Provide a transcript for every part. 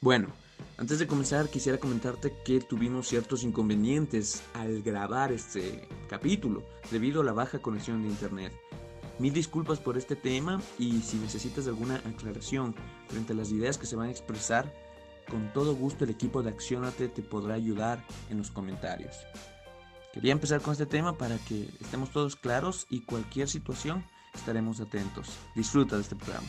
Bueno, antes de comenzar quisiera comentarte que tuvimos ciertos inconvenientes al grabar este capítulo debido a la baja conexión de internet. Mil disculpas por este tema y si necesitas alguna aclaración frente a las ideas que se van a expresar, con todo gusto el equipo de Accionate te podrá ayudar en los comentarios. Quería empezar con este tema para que estemos todos claros y cualquier situación estaremos atentos. Disfruta de este programa.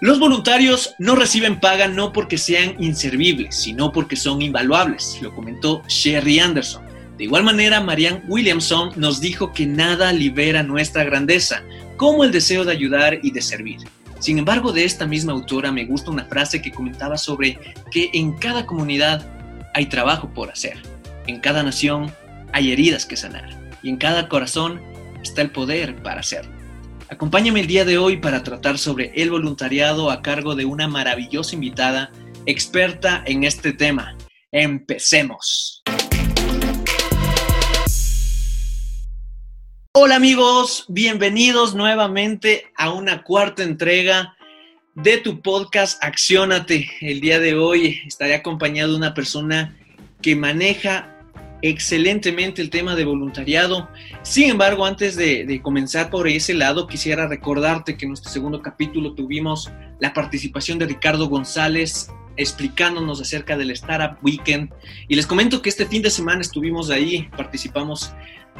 Los voluntarios no reciben paga no porque sean inservibles, sino porque son invaluables, lo comentó Sherry Anderson. De igual manera, Marianne Williamson nos dijo que nada libera nuestra grandeza, como el deseo de ayudar y de servir. Sin embargo, de esta misma autora me gusta una frase que comentaba sobre que en cada comunidad hay trabajo por hacer, en cada nación hay heridas que sanar y en cada corazón está el poder para hacerlo. Acompáñame el día de hoy para tratar sobre el voluntariado a cargo de una maravillosa invitada experta en este tema. Empecemos. Hola amigos, bienvenidos nuevamente a una cuarta entrega de tu podcast Acciónate. El día de hoy estaré acompañado de una persona que maneja excelentemente el tema de voluntariado. Sin embargo, antes de, comenzar por ese lado, quisiera recordarte que en nuestro segundo capítulo tuvimos la participación de Ricardo González explicándonos acerca del Startup Weekend. Y les comento que este fin de semana estuvimos ahí, participamos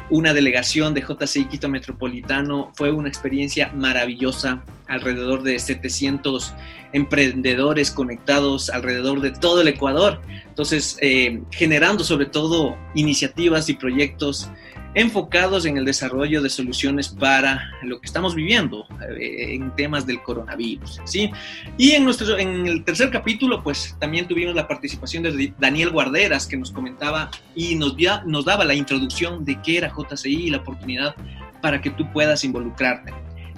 una delegación de JCI Quito Metropolitano. Fue una experiencia maravillosa, alrededor de 700 emprendedores conectados alrededor de todo el Ecuador. Entonces, eh, generando sobre todo iniciativas y proyectos enfocados en el desarrollo de soluciones para lo que estamos viviendo eh, en temas del coronavirus, ¿sí? Y en, nuestro, en el tercer capítulo, pues también tuvimos la participación de Daniel Guarderas, que nos comentaba y nos, nos daba la introducción de qué era JCI y la oportunidad para que tú puedas involucrarte.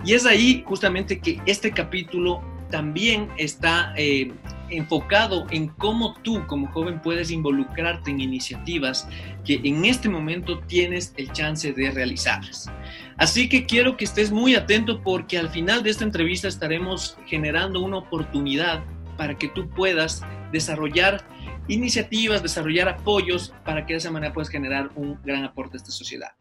Y es ahí justamente que este capítulo también está eh, enfocado en cómo tú como joven puedes involucrarte en iniciativas que en este momento tienes el chance de realizarlas. Así que quiero que estés muy atento porque al final de esta entrevista estaremos generando una oportunidad para que tú puedas desarrollar iniciativas, desarrollar apoyos para que de esa manera puedas generar un gran aporte a esta sociedad.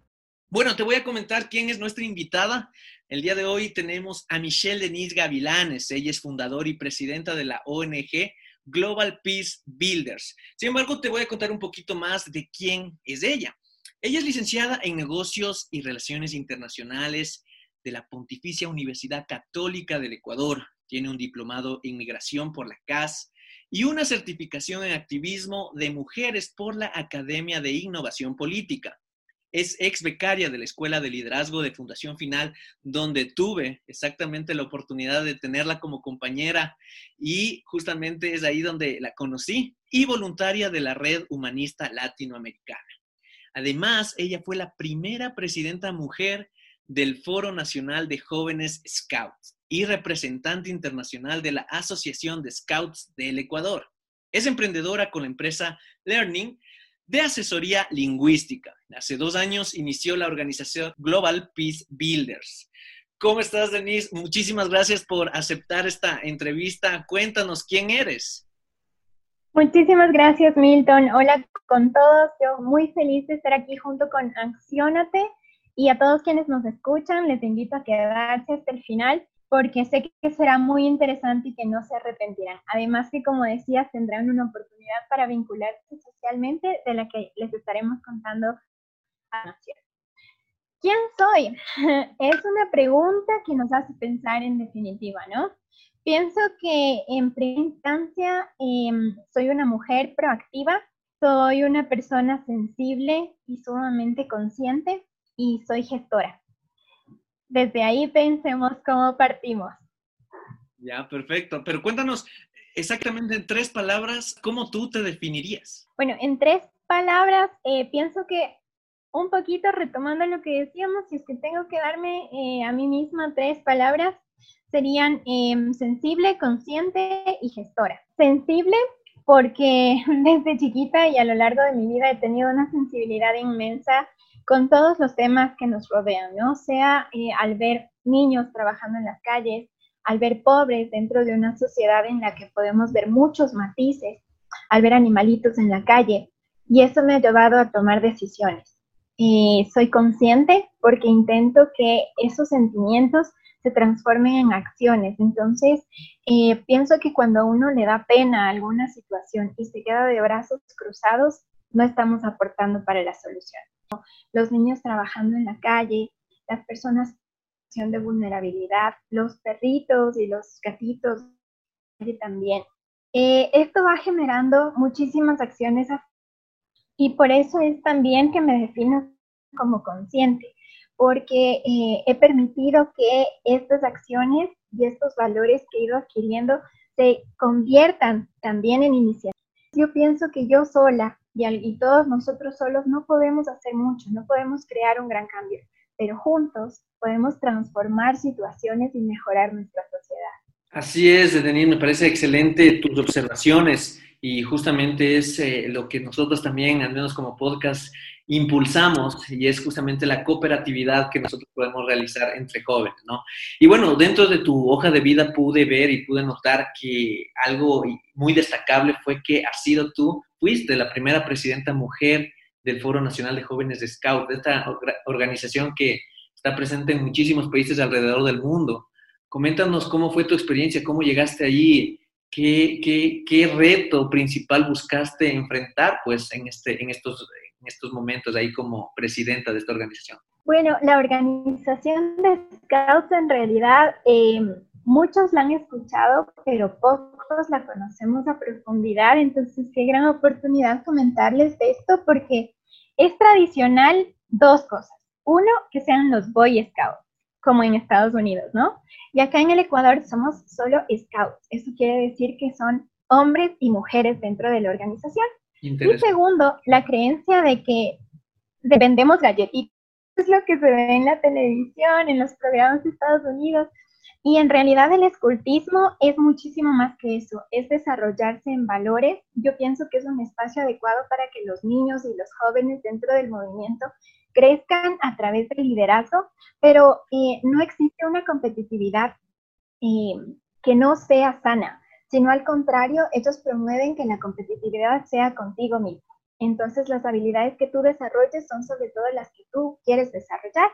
Bueno, te voy a comentar quién es nuestra invitada. El día de hoy tenemos a Michelle Denise Gavilanes. Ella es fundadora y presidenta de la ONG Global Peace Builders. Sin embargo, te voy a contar un poquito más de quién es ella. Ella es licenciada en negocios y relaciones internacionales de la Pontificia Universidad Católica del Ecuador. Tiene un diplomado en migración por la CAS y una certificación en activismo de mujeres por la Academia de Innovación Política es ex becaria de la Escuela de Liderazgo de Fundación Final, donde tuve exactamente la oportunidad de tenerla como compañera y justamente es ahí donde la conocí y voluntaria de la Red Humanista Latinoamericana. Además, ella fue la primera presidenta mujer del Foro Nacional de Jóvenes Scouts y representante internacional de la Asociación de Scouts del Ecuador. Es emprendedora con la empresa Learning, de asesoría lingüística. Hace dos años inició la organización Global Peace Builders. ¿Cómo estás, Denise? Muchísimas gracias por aceptar esta entrevista. Cuéntanos quién eres. Muchísimas gracias, Milton. Hola con todos. Yo muy feliz de estar aquí junto con Acciónate y a todos quienes nos escuchan, les invito a quedarse hasta el final porque sé que será muy interesante y que no se arrepentirán. Además que, como decías, tendrán una oportunidad para vincularse socialmente de la que les estaremos contando a noche. ¿Quién soy? Es una pregunta que nos hace pensar en definitiva, ¿no? Pienso que en primera instancia em, soy una mujer proactiva, soy una persona sensible y sumamente consciente y soy gestora desde ahí pensemos cómo partimos. Ya, perfecto. Pero cuéntanos exactamente en tres palabras, ¿cómo tú te definirías? Bueno, en tres palabras, eh, pienso que un poquito retomando lo que decíamos, si es que tengo que darme eh, a mí misma tres palabras, serían em, sensible, consciente y gestora. Sensible porque desde chiquita y a lo largo de mi vida he tenido una sensibilidad inmensa con todos los temas que nos rodean, ¿no? Sea eh, al ver niños trabajando en las calles, al ver pobres dentro de una sociedad en la que podemos ver muchos matices, al ver animalitos en la calle, y eso me ha llevado a tomar decisiones. Eh, soy consciente porque intento que esos sentimientos se transformen en acciones. Entonces, eh, pienso que cuando a uno le da pena alguna situación y se queda de brazos cruzados, no estamos aportando para la solución. Los niños trabajando en la calle, las personas en situación de vulnerabilidad, los perritos y los gatitos también. Eh, esto va generando muchísimas acciones y por eso es también que me defino como consciente porque eh, he permitido que estas acciones y estos valores que he ido adquiriendo se conviertan también en iniciativas. Yo pienso que yo sola y, y todos nosotros solos no podemos hacer mucho, no podemos crear un gran cambio, pero juntos podemos transformar situaciones y mejorar nuestra sociedad. Así es, Denis, me parece excelente tus observaciones y justamente es eh, lo que nosotros también, al menos como podcast, impulsamos y es justamente la cooperatividad que nosotros podemos realizar entre jóvenes, ¿no? Y bueno, dentro de tu hoja de vida pude ver y pude notar que algo muy destacable fue que has sido tú, fuiste la primera presidenta mujer del Foro Nacional de Jóvenes de Scout, de esta organización que está presente en muchísimos países alrededor del mundo. Coméntanos cómo fue tu experiencia, cómo llegaste allí, qué, qué, qué reto principal buscaste enfrentar pues en, este, en estos en estos momentos ahí como presidenta de esta organización? Bueno, la organización de Scouts en realidad eh, muchos la han escuchado, pero pocos la conocemos a profundidad, entonces qué gran oportunidad comentarles de esto porque es tradicional dos cosas. Uno, que sean los Boy Scouts, como en Estados Unidos, ¿no? Y acá en el Ecuador somos solo Scouts. Eso quiere decir que son hombres y mujeres dentro de la organización. Y segundo, la creencia de que vendemos galletitas. Es lo que se ve en la televisión, en los programas de Estados Unidos. Y en realidad el escultismo es muchísimo más que eso, es desarrollarse en valores. Yo pienso que es un espacio adecuado para que los niños y los jóvenes dentro del movimiento crezcan a través del liderazgo, pero eh, no existe una competitividad eh, que no sea sana sino al contrario, ellos promueven que la competitividad sea contigo mismo. Entonces, las habilidades que tú desarrolles son sobre todo las que tú quieres desarrollar.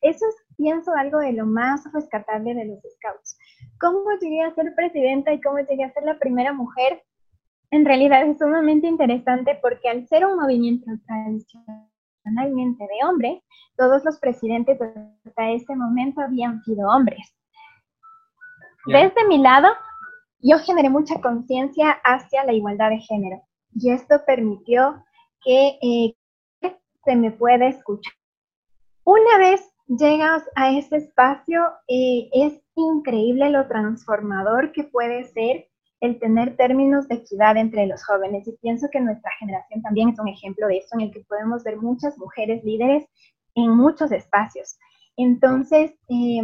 Eso es, pienso, algo de lo más rescatable de los scouts. ¿Cómo llegué a ser presidenta y cómo llegué a ser la primera mujer? En realidad es sumamente interesante porque al ser un movimiento tradicionalmente de hombres, todos los presidentes hasta ese momento habían sido hombres. Desde mi lado, yo generé mucha conciencia hacia la igualdad de género y esto permitió que eh, se me pueda escuchar. Una vez llegas a ese espacio, eh, es increíble lo transformador que puede ser el tener términos de equidad entre los jóvenes. Y pienso que nuestra generación también es un ejemplo de eso, en el que podemos ver muchas mujeres líderes en muchos espacios. Entonces, eh,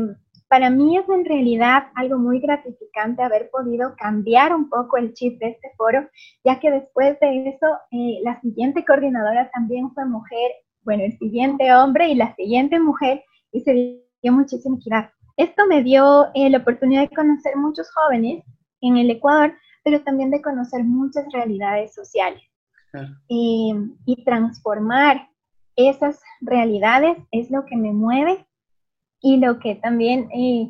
para mí es en realidad algo muy gratificante haber podido cambiar un poco el chip de este foro, ya que después de eso eh, la siguiente coordinadora también fue mujer, bueno, el siguiente hombre y la siguiente mujer, y se dio muchísima equidad. Esto me dio eh, la oportunidad de conocer muchos jóvenes en el Ecuador, pero también de conocer muchas realidades sociales. Eh, y transformar esas realidades es lo que me mueve y lo que también eh,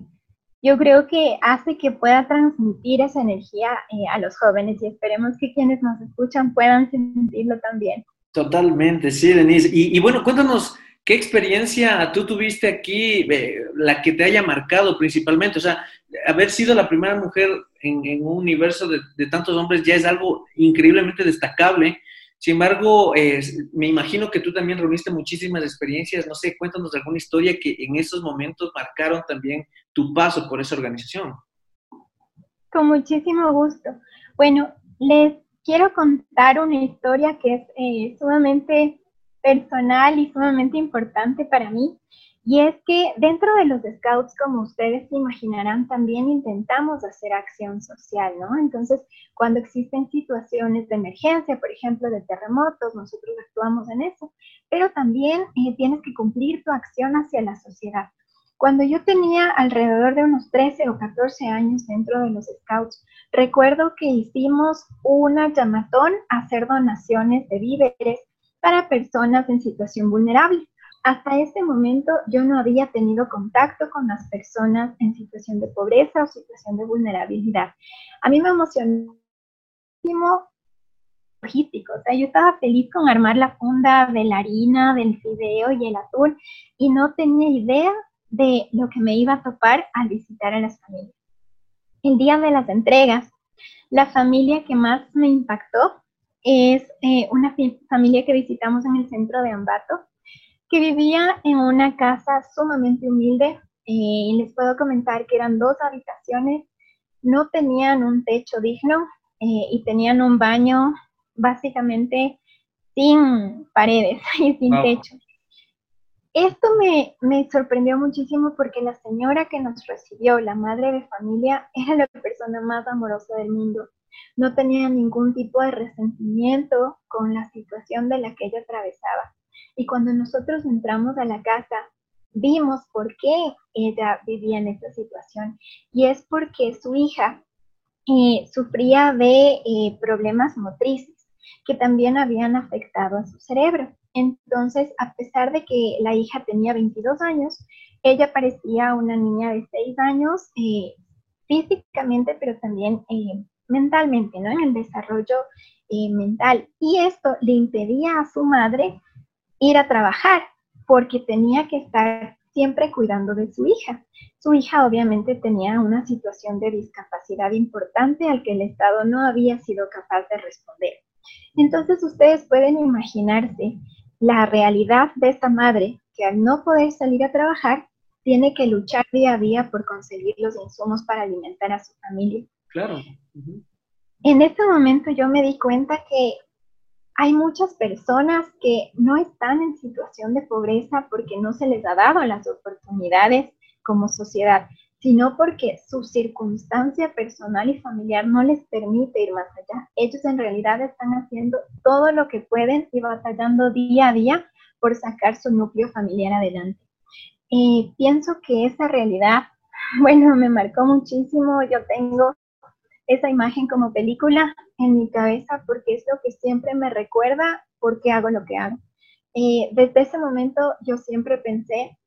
yo creo que hace que pueda transmitir esa energía eh, a los jóvenes y esperemos que quienes nos escuchan puedan sentirlo también. Totalmente, sí, Denise. Y, bueno, cuéntanos, ¿qué experiencia tú tuviste aquí, eh, la que te haya marcado principalmente? O sea, haber sido la primera mujer en, un universo de, tantos hombres ya es algo increíblemente destacable. Sin embargo, me imagino que tú también reuniste muchísimas experiencias, no sé, cuéntanos alguna historia que en esos momentos marcaron también tu paso por esa organización. Con muchísimo gusto. Bueno, les quiero contar una historia que es eh, sumamente personal y sumamente importante para mí. Y es que dentro de los scouts, como ustedes se imaginarán, también intentamos hacer acción social, ¿no? Entonces, cuando existen situaciones de emergencia, por ejemplo, de terremotos, nosotros actuamos en eso, pero también eh, tienes que cumplir tu acción hacia la sociedad. Cuando yo tenía alrededor de unos 13 o 14 años dentro de los scouts, recuerdo que hicimos una llamatón a hacer donaciones de víveres para personas en situación vulnerable. Hasta ese momento yo no había tenido contacto con las personas en situación de pobreza o situación de vulnerabilidad. A mí me emocionó logístico, o sea, yo estaba feliz con armar la funda de la harina, del fideo y el atún y no tenía idea de lo que me iba a topar al visitar a las familias. El día de las entregas, la familia que más me impactó es eh, una familia que visitamos en el centro de Ambato que vivía en una casa sumamente humilde. Eh, les puedo comentar que eran dos habitaciones, no tenían un techo digno eh, y tenían un baño básicamente sin paredes y sin techo. Esto me, me, sorprendió muchísimo porque la señora que nos recibió, la madre de familia, era la persona más amorosa del mundo. No tenía ningún tipo de resentimiento con la situación de la que ella atravesaba. Y cuando nosotros entramos a la casa, vimos por qué ella vivía en esta situación. Y es porque su hija eh, sufría de eh, problemas motrices que también habían afectado a su cerebro. Entonces, a pesar de que la hija tenía 22 años, ella parecía una niña de 6 años eh, físicamente, pero también mentalmente, ¿no? En el desarrollo mental. Y esto le impedía a su madre ir a trabajar porque tenía que estar siempre cuidando de su hija. Su hija obviamente tenía una situación de discapacidad importante al que el Estado no había sido capaz de responder. Entonces ustedes pueden imaginarse la realidad de esta madre que al no poder salir a trabajar tiene que luchar día a día por conseguir los insumos para alimentar a su familia. Claro. En ese momento yo me di cuenta que hay muchas personas que no están en situación de pobreza porque no se les ha dado las oportunidades como sociedad, sino porque su circunstancia personal y familiar no les permite ir más allá. Ellos en realidad están haciendo todo lo que pueden y batallando día a día por sacar su núcleo familiar adelante. Y pienso que esa realidad, bueno, me marcó muchísimo. Yo tengo esa imagen como película en mi cabeza porque es lo que siempre me recuerda por qué hago lo que hago. Eh, desde ese momento yo siempre pensé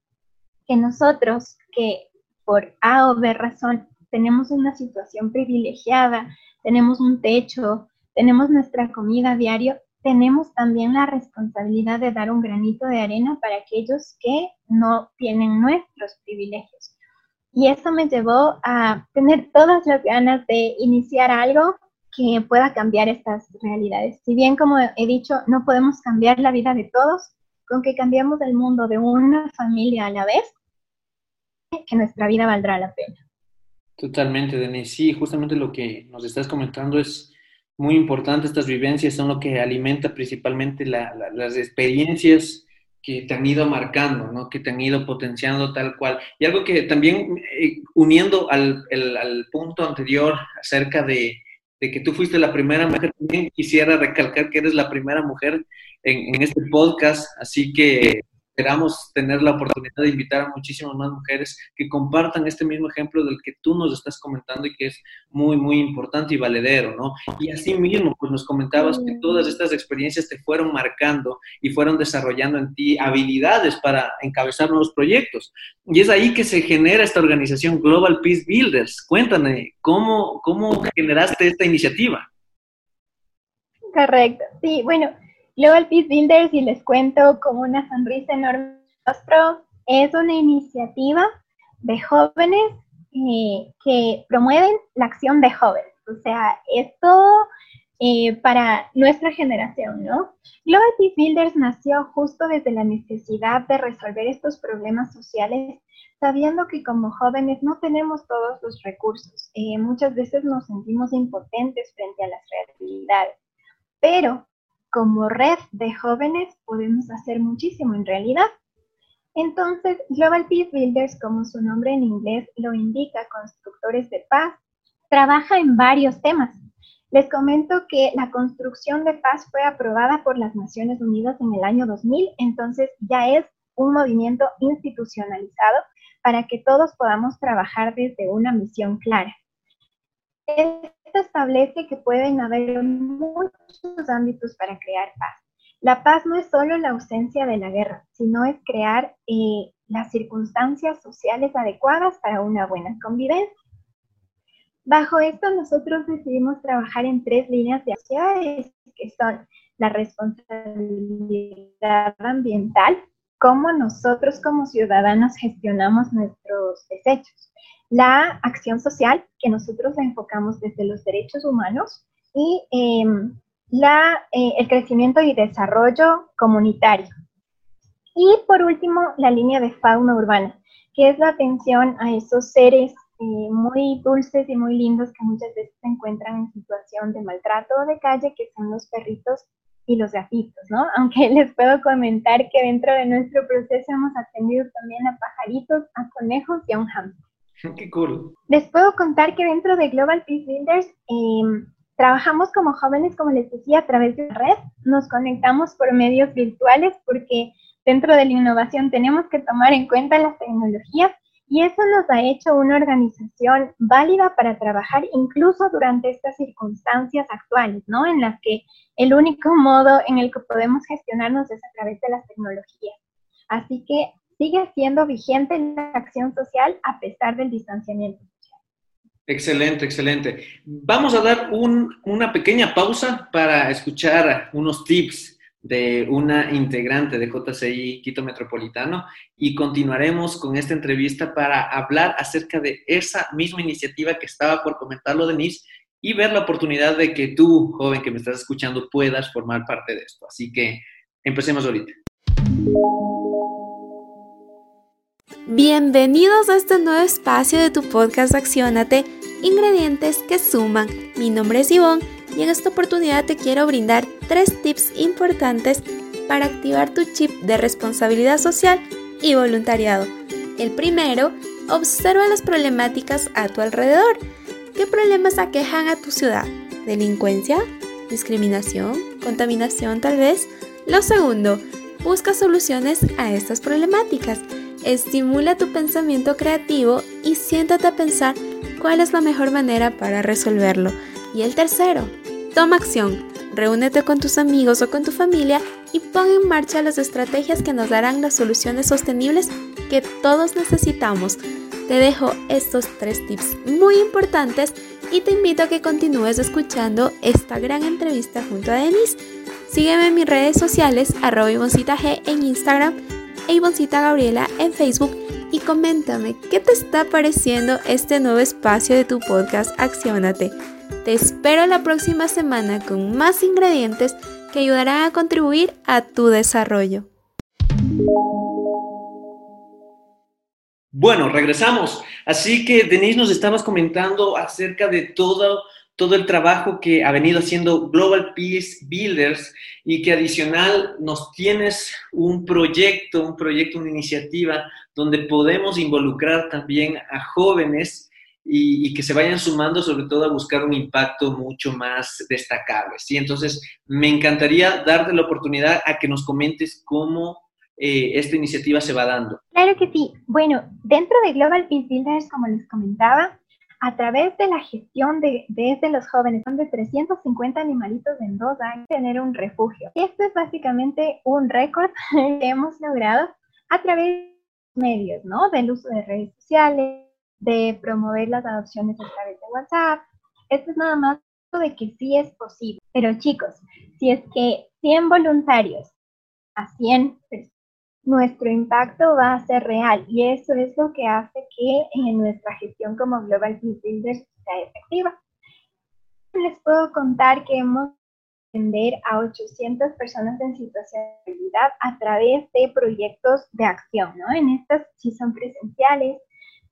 que nosotros que por A o B razón tenemos una situación privilegiada, tenemos un techo, tenemos nuestra comida diario, tenemos también la responsabilidad de dar un granito de arena para aquellos que no tienen nuestros privilegios. Y eso me llevó a tener todas las ganas de iniciar algo que pueda cambiar estas realidades. Si bien, como he dicho, no podemos cambiar la vida de todos, con que cambiemos el mundo de una familia a la vez, que nuestra vida valdrá la pena. Totalmente, Denise. Sí, justamente lo que nos estás comentando es muy importante. Estas vivencias son lo que alimenta principalmente las experiencias que te han ido marcando, ¿no? que te han ido potenciando tal cual. Y algo que también, eh, uniendo al, al, punto anterior acerca de, de, que tú fuiste la primera mujer, también quisiera recalcar que eres la primera mujer en, en este podcast, así que esperamos tener la oportunidad de invitar a muchísimas más mujeres que compartan este mismo ejemplo del que tú nos estás comentando y que es muy, muy importante y valedero, ¿no? Y así mismo, pues nos comentabas que todas estas experiencias te fueron marcando y fueron desarrollando en ti habilidades para encabezar nuevos proyectos. Y es ahí que se genera esta organización Global Peace Builders. Cuéntame, ¿cómo, cómo generaste esta iniciativa? Correcto, sí, bueno, Global Peace Builders, y les cuento como una sonrisa enorme es una iniciativa de jóvenes eh, que promueven la acción de jóvenes. O sea, esto eh, para nuestra generación, ¿no? Global Peace Builders nació justo desde la necesidad de resolver estos problemas sociales, sabiendo que como jóvenes no tenemos todos los recursos. Eh, muchas veces nos sentimos impotentes frente a las realidades. pero como red de jóvenes podemos hacer muchísimo en realidad. Entonces, Global Peace Builders, como su nombre en inglés lo indica, constructores de paz, trabaja en varios temas. Les comento que la construcción de paz fue aprobada por las Naciones Unidas en el año 2000, entonces ya es un movimiento institucionalizado para que todos podamos trabajar desde una misión clara. Esto establece que pueden haber muchos ámbitos para crear paz. La paz no es solo la ausencia de la guerra, sino es crear eh, las circunstancias sociales adecuadas para una buena convivencia. Bajo esto nosotros decidimos trabajar en tres líneas de acciones, que son la responsabilidad ambiental, cómo nosotros como ciudadanos gestionamos nuestros desechos, la acción social, que nosotros enfocamos desde los derechos humanos, y em, la, eh, el crecimiento y desarrollo comunitario. Y por último, la línea de fauna urbana, que es la atención a esos seres eh, muy dulces y muy lindos que muchas veces se encuentran en situación de maltrato o de calle, que son los perritos y los gatitos, ¿no? Aunque les puedo comentar que dentro de nuestro proceso hemos atendido también a pajaritos, a conejos y a un hamster. Qué cool. Les puedo contar que dentro de Global Peace Builders eh, Trabajamos como jóvenes, como les decía, a través de la red, nos conectamos por medios virtuales porque dentro de la innovación tenemos que tomar en cuenta las tecnologías y eso nos ha hecho una organización válida para trabajar incluso durante estas circunstancias actuales, ¿no? En las que el único modo en el que podemos gestionarnos es a través de las tecnologías. Así que sigue siendo vigente la acción social a pesar del distanciamiento. Excelente, excelente. Vamos a dar una pequeña pausa para escuchar unos tips de una integrante de JCI Quito Metropolitano y continuaremos con esta entrevista para hablar acerca de esa misma iniciativa que estaba por comentarlo Denise y ver la oportunidad de que tú, joven que me estás escuchando, puedas formar parte de esto. Así que empecemos ahorita. Bienvenidos a este nuevo espacio de tu podcast Accionate, ingredientes que suman. Mi nombre es Ivonne y en esta oportunidad te quiero brindar tres tips importantes para activar tu chip de responsabilidad social y voluntariado. El primero, observa las problemáticas a tu alrededor. ¿Qué problemas aquejan a tu ciudad? ¿Delincuencia? ¿Discriminación? ¿Contaminación tal vez? Lo segundo, busca soluciones a estas problemáticas. Estimula tu pensamiento creativo y siéntate a pensar cuál es la mejor manera para resolverlo. Y el tercero, toma acción. Reúnete con tus amigos o con tu familia y pon en marcha las estrategias que nos darán las soluciones sostenibles que todos necesitamos. Te dejo estos tres tips muy importantes y te invito a que continúes escuchando esta gran entrevista junto a Denise. Sígueme en mis redes sociales, arroba G en Instagram Ivoncita Gabriela en Facebook y coméntame qué te está pareciendo este nuevo espacio de tu podcast Accionate. Te espero la próxima semana con más ingredientes que ayudarán a contribuir a tu desarrollo. Bueno, regresamos. Así que Denise nos estabas comentando acerca de todo todo el trabajo que ha venido haciendo Global Peace Builders y que adicional nos tienes un proyecto, un proyecto, una iniciativa donde podemos involucrar también a jóvenes y, que se vayan sumando sobre todo a buscar un impacto mucho más destacable. ¿sí? Entonces, me encantaría darte la oportunidad a que nos comentes cómo eh, esta iniciativa se va dando. Claro que sí. Bueno, dentro de Global Peace Builders, como les comentaba, a través de la gestión de, desde los jóvenes, son de 350 animalitos en dos años, tener un refugio. Esto es básicamente un récord que hemos logrado a través de medios, ¿no? Del uso de redes sociales, de promover las adopciones a través de WhatsApp. Esto es nada más de que sí es posible. Pero chicos, si es que 100 voluntarios a 100 personas nuestro impacto va a ser real y eso es lo que hace que en nuestra gestión como Global Peace Builders sea efectiva. Les puedo contar que hemos atender a 800 personas en situación de realidad a través de proyectos de acción, ¿no? En estas sí son presenciales.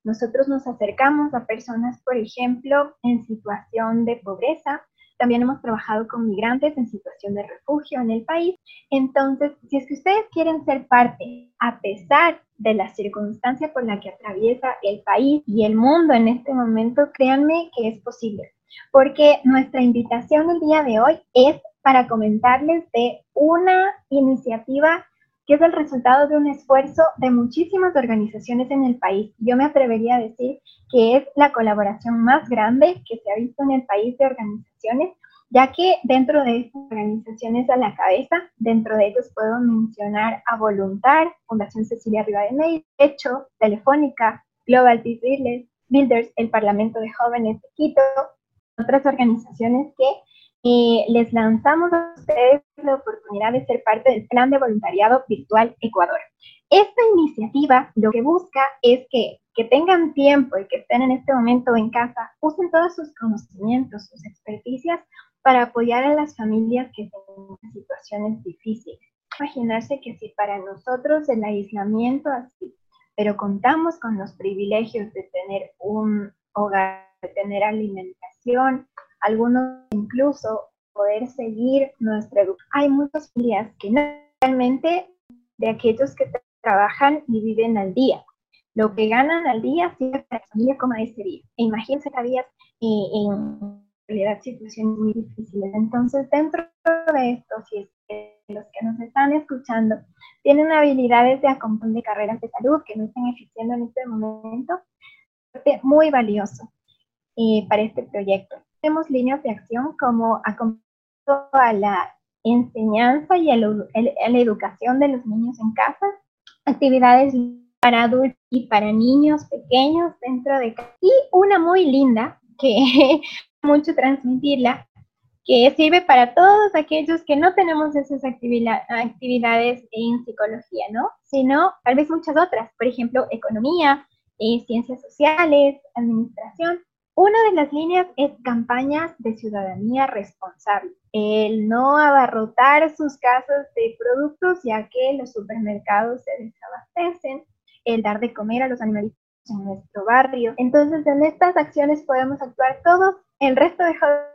Nosotros nos acercamos a personas, por ejemplo, en situación de pobreza, también hemos trabajado con migrantes en situación de refugio en el país. Entonces, si es que ustedes quieren ser parte, a pesar de la circunstancia por la que atraviesa el país y el mundo en este momento, créanme que es posible. Porque nuestra invitación el día de hoy es para comentarles de una iniciativa que es el resultado de un esfuerzo de muchísimas organizaciones en el país. Yo me atrevería a decir que es la colaboración más grande que se ha visto en el país de organizaciones, ya que dentro de estas organizaciones a la cabeza, dentro de ellos puedo mencionar a Voluntar, Fundación Cecilia Rivadeneira, Hecho, Telefónica, Global Peace Builders, el Parlamento de Jóvenes de Quito, otras organizaciones que y les lanzamos a ustedes la oportunidad de ser parte del Plan de Voluntariado Virtual Ecuador. Esta iniciativa lo que busca es que, que tengan tiempo y que estén en este momento en casa, usen todos sus conocimientos, sus experticias para apoyar a las familias que están en situaciones difíciles. Imaginarse que si para nosotros el aislamiento así, pero contamos con los privilegios de tener un hogar, de tener alimentación, algunos incluso poder seguir nuestra educación. Hay muchas familias que no realmente de aquellos que trabajan y viven al día. Lo que ganan al día sirve para la familia como ese día. E imagínense que había en realidad situaciones muy difíciles. Entonces, dentro de esto, si es que los que nos están escuchando tienen habilidades de acompañar de carreras de salud que no están ejerciendo en este momento, muy valioso eh, para este proyecto tenemos líneas de acción como a la enseñanza y a, la educación de los niños en casa, actividades para adultos y para niños pequeños dentro de casa. Y una muy linda, que mucho transmitirla, que sirve para todos aquellos que no tenemos esas actividades en psicología, ¿no? Sino tal vez muchas otras, por ejemplo, economía, eh, ciencias sociales, administración. Una de las líneas es campañas de ciudadanía responsable. El no abarrotar sus casas de productos ya que los supermercados se desabastecen. El dar de comer a los animalitos en nuestro barrio. Entonces, en estas acciones podemos actuar todos. El resto de jóvenes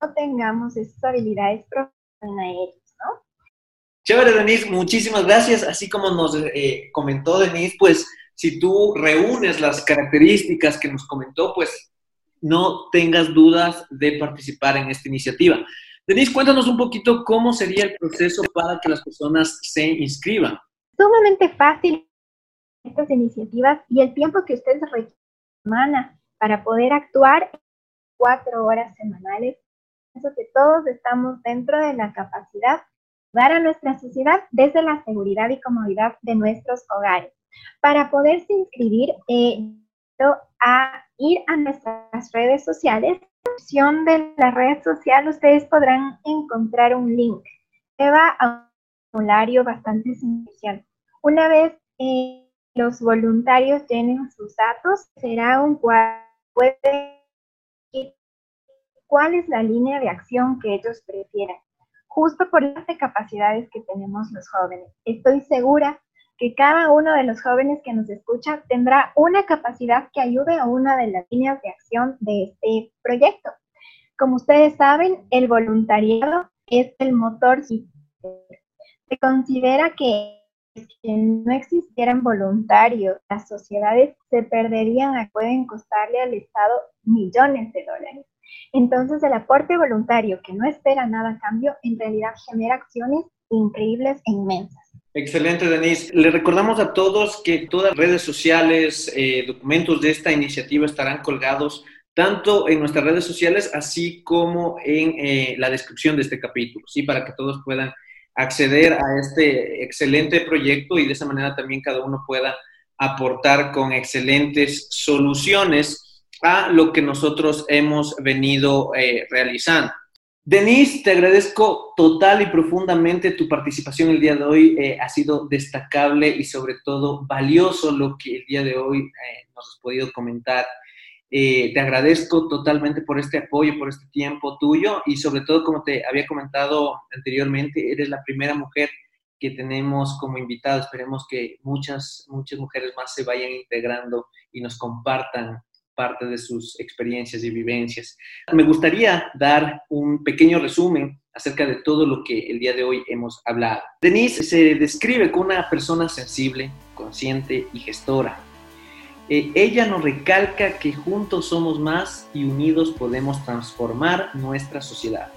no tengamos esas habilidades profesionales, ¿no? Chévere, Denise, muchísimas gracias. Así como nos eh, comentó Denise, pues si tú reúnes las características que nos comentó, pues no tengas dudas de participar en esta iniciativa. Denise, cuéntanos un poquito cómo sería el proceso para que las personas se inscriban. Sumamente fácil estas iniciativas y el tiempo que ustedes requieren para poder actuar cuatro horas semanales. Eso que todos estamos dentro de la capacidad de dar a nuestra sociedad desde la seguridad y comodidad de nuestros hogares. Para poderse inscribir, eh, a ir a nuestras redes sociales. En la opción de la red social ustedes podrán encontrar un link que va a un formulario bastante sencillo. Una vez eh, los voluntarios llenen sus datos, será un puede cuál es la línea de acción que ellos prefieren, justo por las capacidades que tenemos los jóvenes. Estoy segura que cada uno de los jóvenes que nos escucha tendrá una capacidad que ayude a una de las líneas de acción de este proyecto. Como ustedes saben, el voluntariado es el motor. Se considera que si no existieran voluntarios, las sociedades se perderían, pueden costarle al Estado millones de dólares. Entonces, el aporte voluntario que no espera nada a cambio, en realidad genera acciones increíbles e inmensas. Excelente, Denise. Le recordamos a todos que todas las redes sociales, eh, documentos de esta iniciativa estarán colgados tanto en nuestras redes sociales así como en eh, la descripción de este capítulo, ¿sí? Para que todos puedan acceder a este excelente proyecto y de esa manera también cada uno pueda aportar con excelentes soluciones a lo que nosotros hemos venido eh, realizando. Denise, te agradezco total y profundamente tu participación el día de hoy. Eh, ha sido destacable y sobre todo valioso lo que el día de hoy eh, nos has podido comentar. Eh, te agradezco totalmente por este apoyo, por este tiempo tuyo y sobre todo, como te había comentado anteriormente, eres la primera mujer que tenemos como invitada. Esperemos que muchas, muchas mujeres más se vayan integrando y nos compartan parte de sus experiencias y vivencias. Me gustaría dar un pequeño resumen acerca de todo lo que el día de hoy hemos hablado. Denise se describe como una persona sensible, consciente y gestora. Eh, ella nos recalca que juntos somos más y unidos podemos transformar nuestra sociedad.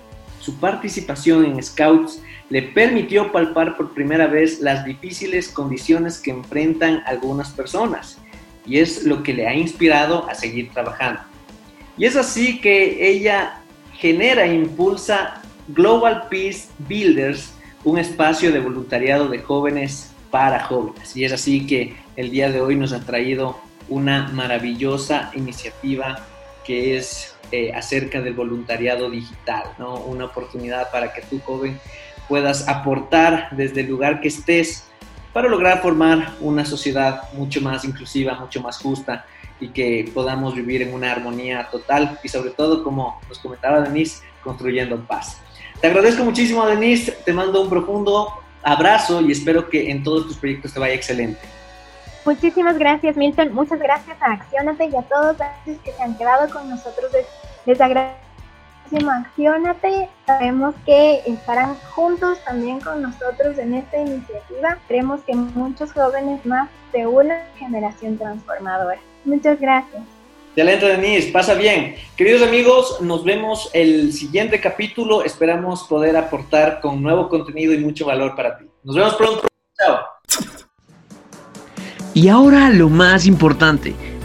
Su participación en Scouts le permitió palpar por primera vez las difíciles condiciones que enfrentan algunas personas y es lo que le ha inspirado a seguir trabajando. Y es así que ella genera e impulsa Global Peace Builders, un espacio de voluntariado de jóvenes para jóvenes. Y es así que el día de hoy nos ha traído una maravillosa iniciativa que es eh, acerca del voluntariado digital, ¿no? Una oportunidad para que tú, joven, puedas aportar desde el lugar que estés para lograr formar una sociedad mucho más inclusiva, mucho más justa y que podamos vivir en una armonía total y sobre todo, como nos comentaba Denise, construyendo paz. Te agradezco muchísimo, Denise, te mando un profundo abrazo y espero que en todos tus proyectos te vaya excelente. Muchísimas gracias, Milton. Muchas gracias a Accionate y a todos los que se han quedado con nosotros. Les agradezco Accionate. Sabemos que estarán juntos también con nosotros en esta iniciativa. Queremos que muchos jóvenes más de una generación transformadora. Muchas gracias. Excelente, Denise. Pasa bien. Queridos amigos, nos vemos el siguiente capítulo. Esperamos poder aportar con nuevo contenido y mucho valor para ti. Nos vemos pronto. Chao. Y ahora lo más importante